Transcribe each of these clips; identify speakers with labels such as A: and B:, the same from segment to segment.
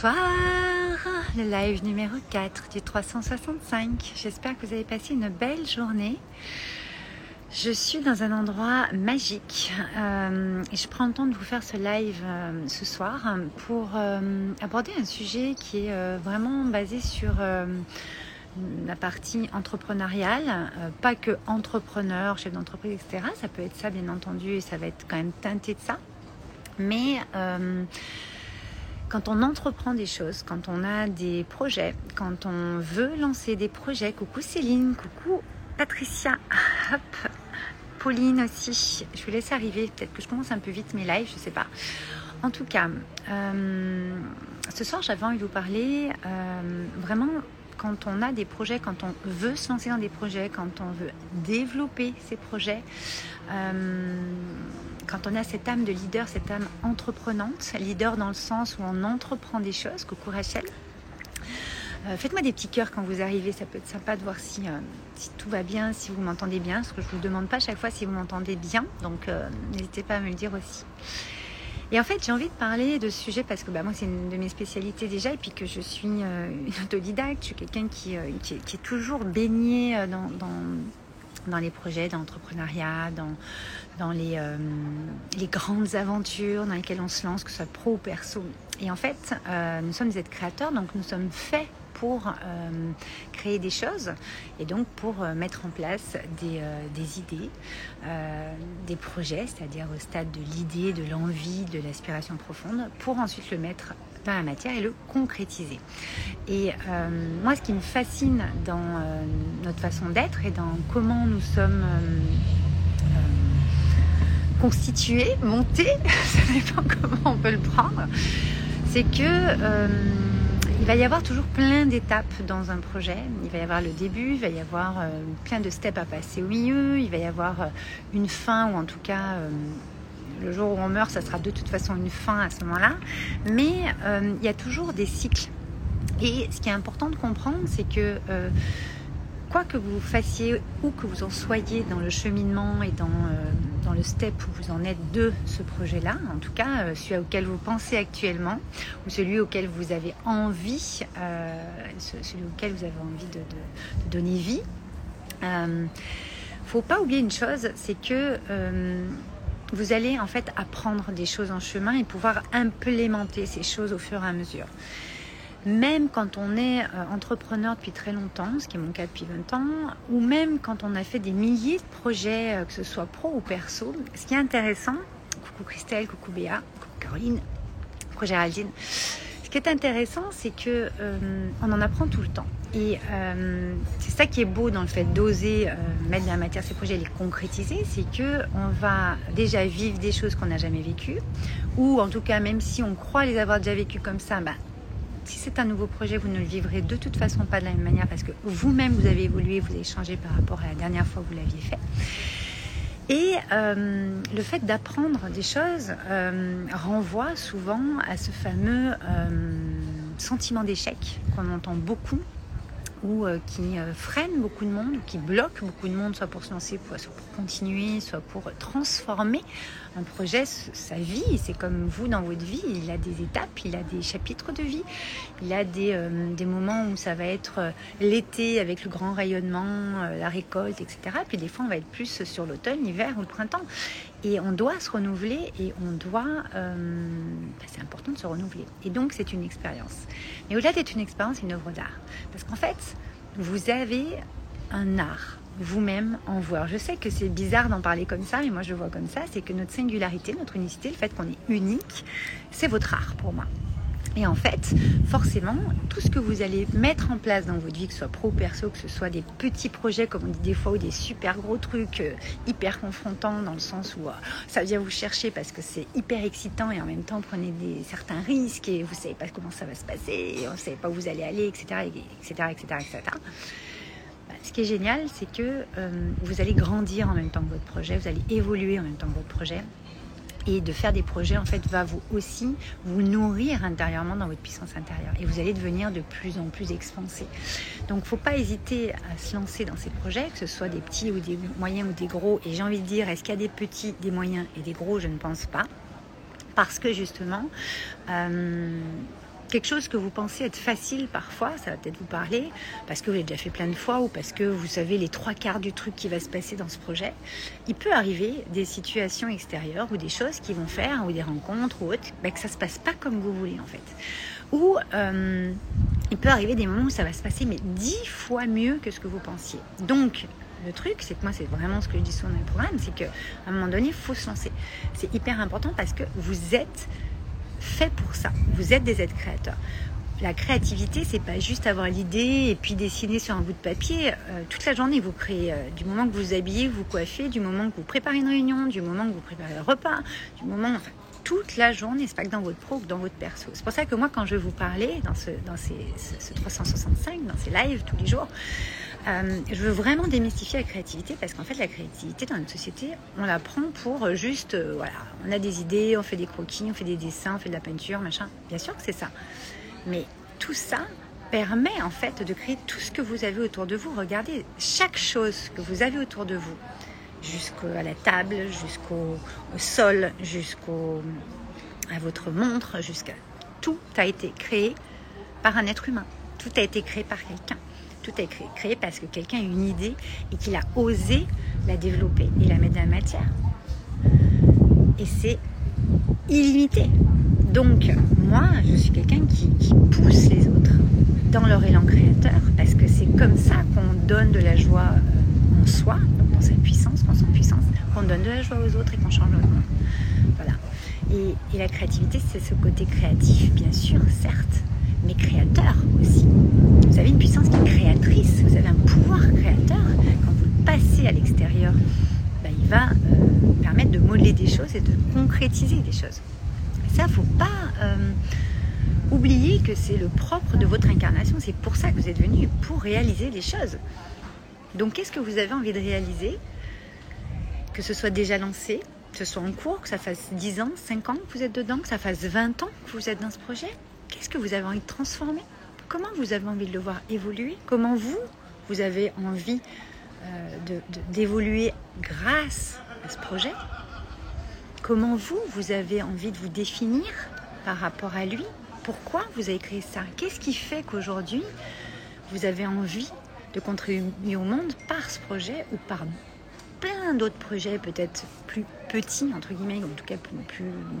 A: Bonsoir, le live numéro 4 du 365. J'espère que vous avez passé une belle journée. Je suis dans un endroit magique euh, je prends le temps de vous faire ce live euh, ce soir pour euh, aborder un sujet qui est vraiment basé sur la partie entrepreneuriale, pas que entrepreneur, chef d'entreprise, etc. Ça peut être ça bien entendu et ça va être quand même teinté de ça. Mais quand on entreprend des choses, quand on a des projets, quand on veut lancer des projets, coucou Céline, coucou Patricia, hop, Pauline aussi, je vous laisse arriver, peut-être que je commence un peu vite mes lives, je ne sais pas. En tout cas, euh, ce soir j'avais envie de vous parler euh, vraiment quand on a des projets, quand on veut se lancer dans des projets, quand on veut développer ces projets, euh, quand on a cette âme de leader, cette âme entreprenante, leader dans le sens où on entreprend des choses, coucou Rachel. Euh, faites-moi des petits cœurs quand vous arrivez, ça peut être sympa de voir si, euh, tout va bien, si vous m'entendez bien, parce que je ne vous demande pas chaque fois si vous m'entendez bien, donc n'hésitez pas à me le dire aussi. Et en fait, j'ai envie de parler de ce sujet parce que bah, moi, c'est une de mes spécialités déjà, et puis que je suis euh, une autodidacte, je suis quelqu'un qui, euh, qui, est toujours baigné euh, dans, dans les projets d'entrepreneuriat, dans, dans les, les grandes aventures dans lesquelles on se lance, que ce soit pro ou perso. Et en fait, nous sommes des êtres créateurs, donc nous sommes faits pour euh, créer des choses et donc pour euh, mettre en place des, euh, des idées, des projets, c'est-à-dire au stade de l'idée, de l'envie, de l'aspiration profonde, pour ensuite le mettre dans la matière et le concrétiser. Et moi, ce qui me fascine dans notre façon d'être et dans comment nous sommes constitués, montés, ça dépend comment on peut le prendre, c'est que il va y avoir toujours plein d'étapes dans un projet. Il va y avoir le début, il va y avoir euh, plein de steps à passer au milieu, il va y avoir euh, une fin ou en tout cas euh, le jour où on meurt, ça sera de toute façon une fin à ce moment-là. Mais il y a toujours des cycles. Et ce qui est important de comprendre, c'est que quoi que vous fassiez, où que vous en soyez dans le cheminement et dans, euh, le step où vous en êtes de ce projet-là, en tout cas euh, celui auquel vous pensez actuellement, ou celui auquel vous avez envie, euh, celui auquel vous avez envie de, donner vie, faut pas oublier une chose, c'est que vous allez en fait apprendre des choses en chemin et pouvoir implémenter ces choses au fur et à mesure. Même quand on est euh, entrepreneur depuis très longtemps, ce qui est mon cas depuis 20 ans, ou même quand on a fait des milliers de projets, euh, que ce soit pro ou perso, ce qui est intéressant, coucou Christelle, coucou Béa, coucou Caroline, coucou Géraldine, ce qui est intéressant, c'est que euh, on en apprend tout le temps. Et c'est ça qui est beau dans le fait d'oser mettre de la matière ces projets et les concrétiser, c'est que on va déjà vivre des choses qu'on n'a jamais vécues, ou en tout cas même si on croit les avoir déjà vécues comme ça, bah, si c'est un nouveau projet, vous ne le vivrez de toute façon pas de la même manière parce que vous-même, vous avez évolué, vous avez changé par rapport à la dernière fois où vous l'aviez fait. Et euh, le fait d'apprendre des choses euh, renvoie souvent à ce fameux euh, sentiment d'échec qu'on entend beaucoup ou euh, qui euh, freine beaucoup de monde, qui bloque beaucoup de monde, soit pour se lancer, soit pour continuer, soit pour transformer un projet, sa vie. C'est comme vous dans votre vie, il a des étapes, il a des chapitres de vie, il a des, euh, des moments où ça va être l'été avec le grand rayonnement, la récolte, etc. Puis des fois, on va être plus sur l'automne, l'hiver ou le printemps. Et on doit se renouveler et on doit... Bah, c'est important de se renouveler. Et donc, c'est une expérience. Mais au-delà d'être une expérience, c'est une œuvre d'art. Parce qu'en fait, vous avez un art vous-même en vous. je sais que c'est bizarre d'en parler comme ça, mais moi je vois comme ça, c'est que notre singularité, notre unicité, le fait qu'on est unique, c'est votre art pour moi. Et en fait, forcément, tout ce que vous allez mettre en place dans votre vie, que ce soit pro ou perso, que ce soit des petits projets, comme on dit des fois, ou des super gros trucs euh, hyper confrontants, dans le sens où euh, ça vient vous chercher parce que c'est hyper excitant et en même temps prenez des, certains risques et vous savez pas comment ça va se passer, et on ne savez pas où vous allez aller, etc. etc., etc., etc. ce qui est génial, c'est que euh, vous allez grandir en même temps que votre projet, vous allez évoluer en même temps que votre projet et de faire des projets en fait va vous aussi vous nourrir intérieurement dans votre puissance intérieure et vous allez devenir de plus en plus expansé. Donc faut pas hésiter à se lancer dans ces projets, que ce soit des petits ou des moyens ou des gros. Et j'ai envie de dire, est-ce qu'il y a des petits, des moyens et des gros? Je ne pense pas, parce que justement. Euh, quelque chose que vous pensez être facile parfois, ça va peut-être vous parler, parce que vous l'avez déjà fait plein de fois ou parce que vous savez les trois quarts du truc qui va se passer dans ce projet, il peut arriver des situations extérieures ou des choses qui vont faire, ou des rencontres ou autres, ben, que ça se passe pas comme vous voulez en fait. Ou euh, il peut arriver des moments où ça va se passer mais dix fois mieux que ce que vous pensiez. Donc, le truc, c'est que moi, c'est vraiment ce que je dis souvent dans le programme, c'est qu'à un moment donné, il faut se lancer. C'est hyper important parce que vous êtes fait pour ça. Vous êtes des êtres créateurs. La créativité, c'est pas juste avoir l'idée et puis dessiner sur un bout de papier. Euh, toute la journée, vous créez. Euh, du moment que vous vous habillez, vous coiffez, du moment que vous préparez une réunion, du moment que vous préparez un repas, du moment. Enfin, toute la journée, c'est pas que dans votre pro, que dans votre perso. C'est pour ça que moi, quand je vous parler dans ce, dans ces, ce 365, dans ces lives tous les jours, euh, je veux vraiment démystifier la créativité parce qu'en fait, la créativité dans notre société, on la prend pour juste, euh, voilà, on a des idées, on fait des croquis, on fait des dessins, on fait de la peinture, machin. Bien sûr que c'est ça. Mais tout ça permet en fait de créer tout ce que vous avez autour de vous. Regardez, chaque chose que vous avez autour de vous, jusqu'à la table, jusqu'au sol, jusqu'au à votre montre, jusqu'à tout a été créé par un être humain. Tout a été créé par quelqu'un tout est créé, parce que quelqu'un a une idée et qu'il a osé la développer et la mettre dans la matière. Et c'est illimité. Donc, moi, je suis quelqu'un qui, pousse les autres dans leur élan créateur, parce que c'est comme ça qu'on donne de la joie euh, en soi, dans sa puissance, dans son puissance, qu'on donne de la joie aux autres et qu'on change le monde. Voilà. Et, la créativité, c'est ce côté créatif, bien sûr, certes, mais créateur aussi. Vous avez une puissance qui est créatrice, vous avez un pouvoir créateur. Quand vous le passez à l'extérieur, ben, il va euh, des choses et de concrétiser des choses. ça, faut pas euh, oublier que c'est le propre de votre incarnation. C'est pour ça que vous êtes venu, pour réaliser les choses. Donc, qu'est-ce que vous avez envie de réaliser? Que ce soit déjà lancé, que ce soit en cours, que ça fasse 10 ans, 5 ans que vous êtes dedans, que ça fasse 20 ans que vous êtes dans ce projet? Qu'est-ce que vous avez envie de transformer? Comment vous avez envie de le voir évoluer? Comment vous, vous avez envie euh, d'évoluer grâce à ce projet? Comment vous, vous avez envie de vous définir par rapport à lui? Pourquoi vous avez créé ça? Qu'est-ce qui fait qu'aujourd'hui, vous avez envie de contribuer au monde par ce projet ou par plein d'autres projets peut-être plus petits, entre guillemets, en tout cas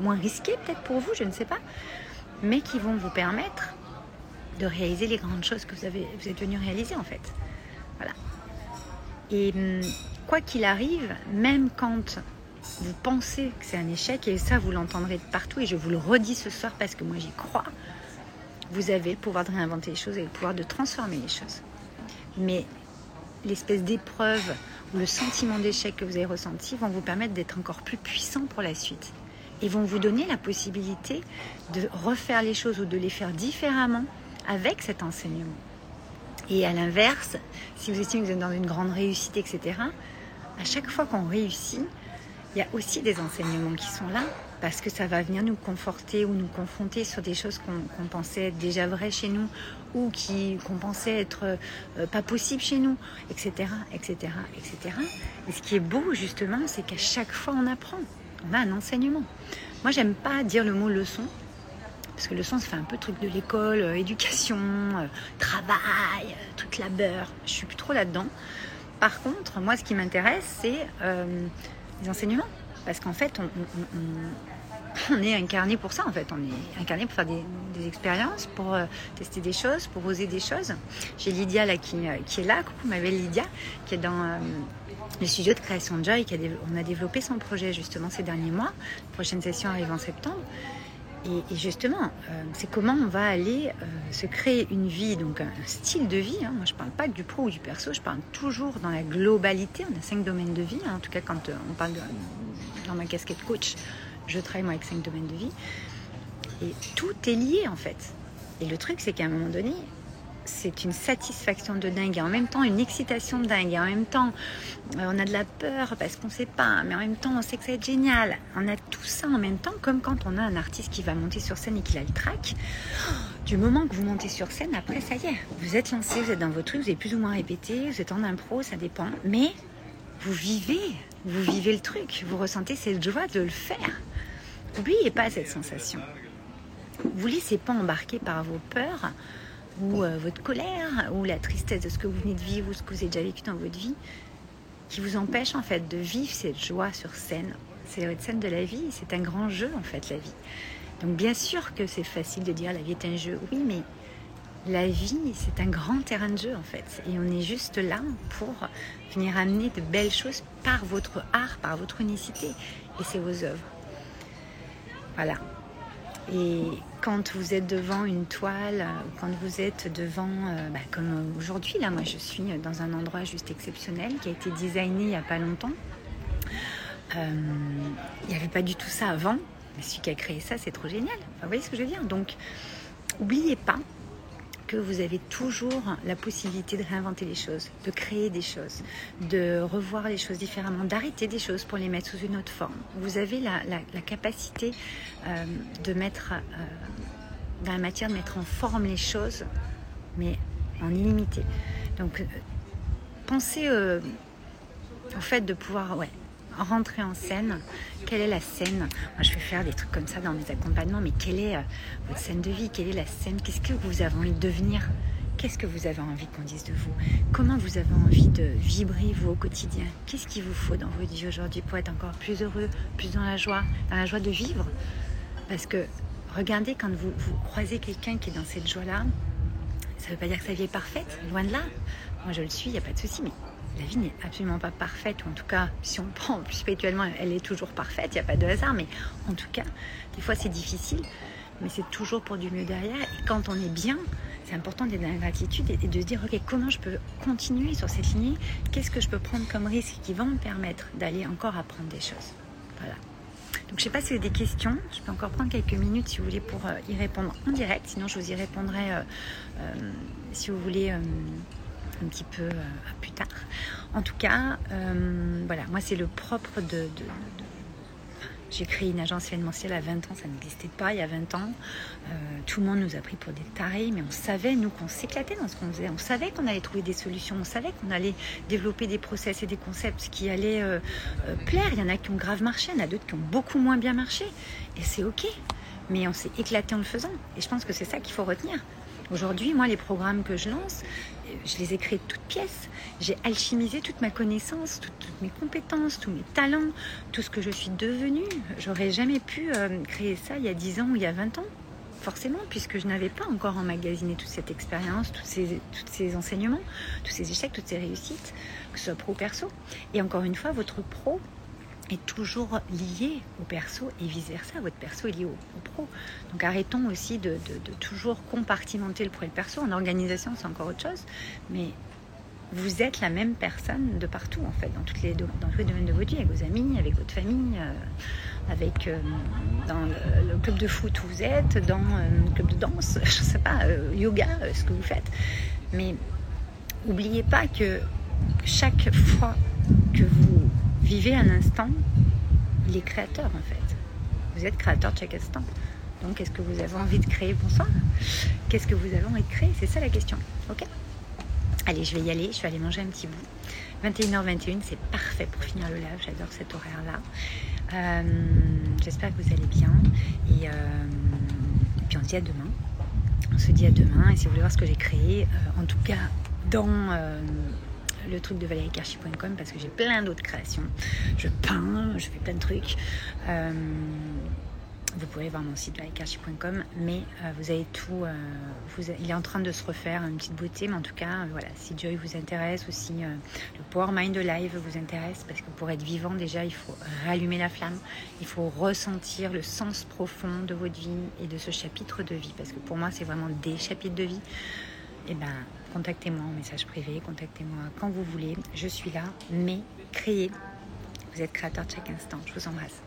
A: moins risqués peut-être pour vous, je ne sais pas mais qui vont vous permettre de réaliser les grandes choses que vous, vous êtes venu réaliser en fait. Voilà. Et hum, quoi qu'il arrive, même quand vous pensez que c'est un échec, et ça vous l'entendrez de partout, et je vous le redis ce soir parce que moi j'y crois, vous avez le pouvoir de réinventer les choses et le pouvoir de transformer les choses. Mais l'espèce d'épreuve ou le sentiment d'échec que vous avez ressenti vont vous permettre d'être encore plus puissant pour la suite et vont vous donner la possibilité de refaire les choses ou de les faire différemment avec cet enseignement. Et à l'inverse, si vous estimez que vous êtes dans une grande réussite, etc., à chaque fois qu'on réussit, il y a aussi des enseignements qui sont là parce que ça va venir nous conforter ou nous confronter sur des choses qu'on pensait être déjà vraies chez nous ou qu'on pensait être euh, pas possible chez nous, etc., etc., etc. Et ce qui est beau justement, c'est qu'à chaque fois on apprend on a un enseignement. Moi, j'aime pas dire le mot leçon, parce que leçon, ça fait un peu truc de l'école, euh, éducation, euh, travail, truc labeur. Je suis plus trop là-dedans. Par contre, moi, ce qui m'intéresse, c'est les enseignements. Parce qu'en fait, on, est incarné pour ça, en fait. On est incarné pour faire des, expériences, pour tester des choses, pour oser des choses. J'ai Lydia là, qui, qui est là. Coucou, ma belle Lydia, qui est dans le studio de création de Joy, on a développé son projet justement ces derniers mois. La prochaine session arrive en septembre. Et, justement, euh, c'est comment on va aller euh, se créer une vie, donc un, style de vie. Hein. Moi, je ne parle pas du pro ou du perso, je parle toujours dans la globalité. On a cinq domaines de vie. Hein. En tout cas, quand euh, on parle dans ma casquette coach, je travaille moi avec cinq domaines de vie. Et tout est lié en fait. Et le truc, c'est qu'à un moment donné, c'est une satisfaction de dingue et en même temps une excitation de dingue et en même temps euh, on a de la peur parce qu'on ne sait pas mais en même temps on sait que ça va être génial. On a tout ça en même temps comme quand on a un artiste qui va monter sur scène et qu'il a le track du moment que vous montez sur scène après ça y est vous êtes lancé vous êtes dans votre truc vous avez plus ou moins répété vous êtes en impro ça dépend. Mais vous vivez vous vivez le truc vous ressentez cette joie de le faire. N'oubliez pas cette sensation. Vous laissez pas embarquer par vos peurs ou euh, votre colère ou la tristesse de ce que vous venez de vivre ou ce que vous avez déjà vécu dans votre vie qui vous empêche en fait de vivre cette joie sur scène. C'est la scène de la vie, c'est un grand jeu en fait la vie. Donc bien sûr que c'est facile de dire la vie est un jeu, oui, mais la vie c'est un grand terrain de jeu en fait. Et on est juste là pour venir amener de belles choses par votre art, par votre unicité. Et c'est vos œuvres. Voilà. Et quand vous êtes devant une toile, quand vous êtes devant, euh, bah, comme aujourd'hui, là, moi je suis dans un endroit juste exceptionnel qui a été designé il n'y a pas longtemps. Euh, il n'y avait pas du tout ça avant. Celui qui a créé ça, c'est trop génial. vous voyez ce que je veux dire? Donc, n'oubliez pas que vous avez toujours la possibilité de réinventer les choses, de créer des choses, de revoir les choses différemment, d'arrêter des choses pour les mettre sous une autre forme. Vous avez la, capacité euh, de mettre euh, dans la matière, de mettre en forme les choses, mais en illimité. Donc, euh, pensez au fait de pouvoir ouais, rentrer en scène. Quelle est la scène Moi, je vais faire des trucs comme ça dans mes accompagnements, mais quelle est euh, votre scène de vie Quelle est la scène Qu'est-ce que vous avez envie de devenir Qu'est-ce que vous avez envie qu'on dise de vous Comment vous avez envie de vibrer vous au quotidien Qu'est-ce qu'il vous faut dans votre vie aujourd'hui pour être encore plus heureux, plus dans la joie, dans la joie de vivre Parce que regardez quand vous, vous croisez quelqu'un qui est dans cette joie-là, ça ne veut pas dire que sa vie est parfaite, loin de là. Moi je le suis, il n'y a pas de souci, mais la vie n'est absolument pas parfaite, ou en tout cas, si on prend plus spirituellement, elle est toujours parfaite, il n'y a pas de hasard, mais en tout cas, des fois c'est difficile, mais c'est toujours pour du mieux derrière. Et quand on est bien, c'est important d'être dans la gratitude et de se dire, ok, comment je peux continuer sur cette lignée? Qu'est-ce que je peux prendre comme risque qui va me permettre d'aller encore apprendre des choses? Voilà. Donc je ne sais pas si vous avez des questions, je peux encore prendre quelques minutes si vous voulez pour euh, y répondre en direct, sinon je vous y répondrai euh, euh, si vous voulez un petit peu euh, plus tard. En tout cas, euh, voilà, moi c'est le propre de, j'ai créé une agence événementielle à 20 ans, ça n'existait pas il y a 20 ans. Euh, tout le monde nous a pris pour des tarés, mais on savait, nous, qu'on s'éclatait dans ce qu'on faisait. On savait qu'on allait trouver des solutions, on savait qu'on allait développer des process et des concepts qui allaient plaire. Il y en a qui ont grave marché, il y en a d'autres qui ont beaucoup moins bien marché. Et c'est OK. Mais on s'est éclaté en le faisant. Et je pense que c'est ça qu'il faut retenir. Aujourd'hui, moi, les programmes que je lance, je les ai créés de toutes pièces. J'ai alchimisé toute ma connaissance, toutes, mes compétences, tous mes talents, tout ce que je suis devenue. J'aurais jamais pu euh, créer ça il y a 10 ans ou il y a 20 ans. Forcément, puisque je n'avais pas encore emmagasiné toute cette expérience, tous ces, tous ces enseignements, tous ces échecs, toutes ces réussites, que ce soit pro ou perso. Et encore une fois, votre pro, est toujours lié au perso et vice-versa. Votre perso est lié au, pro. Donc arrêtons aussi de, toujours compartimenter le pro et le perso. En organisation, c'est encore autre chose. Mais vous êtes la même personne de partout, en fait, dans, tous les domaines de votre vie, avec vos amis, avec votre famille, euh, avec euh, dans le, club de foot où vous êtes, dans euh, le club de danse, je ne sais pas, yoga, ce que vous faites. Mais n'oubliez pas que chaque fois que vous vivez un instant, il est créateur en fait. Vous êtes créateur de chaque instant. Donc, est-ce que vous avez envie de créer? Bonsoir. Qu'est-ce que vous avez envie de créer C'est ça la question. Ok? Allez, je vais y aller. Je vais aller manger un petit bout. 21h21, c'est parfait pour finir le live. J'adore cet horaire-là. Euh, j'espère que vous allez bien. Et, euh, puis, on se dit à demain. On se dit à demain. Et si vous voulez voir ce que j'ai créé, euh, en tout cas, dans le truc de valériekarchi.com parce que j'ai plein d'autres créations. Je peins, je fais plein de trucs. Euh, vous pouvez voir mon site valériekarchi.com, mais euh, vous avez tout. Euh, il est en train de se refaire, une petite beauté, mais en tout cas, voilà, si Joy vous intéresse, ou si le Power Mind Live vous intéresse, parce que pour être vivant, déjà, il faut rallumer la flamme, il faut ressentir le sens profond de votre vie et de ce chapitre de vie, parce que pour moi, c'est vraiment des chapitres de vie. Eh ben, contactez-moi en message privé, contactez-moi quand vous voulez. Je suis là, mais créez. Vous êtes créateur de chaque instant. Je vous embrasse.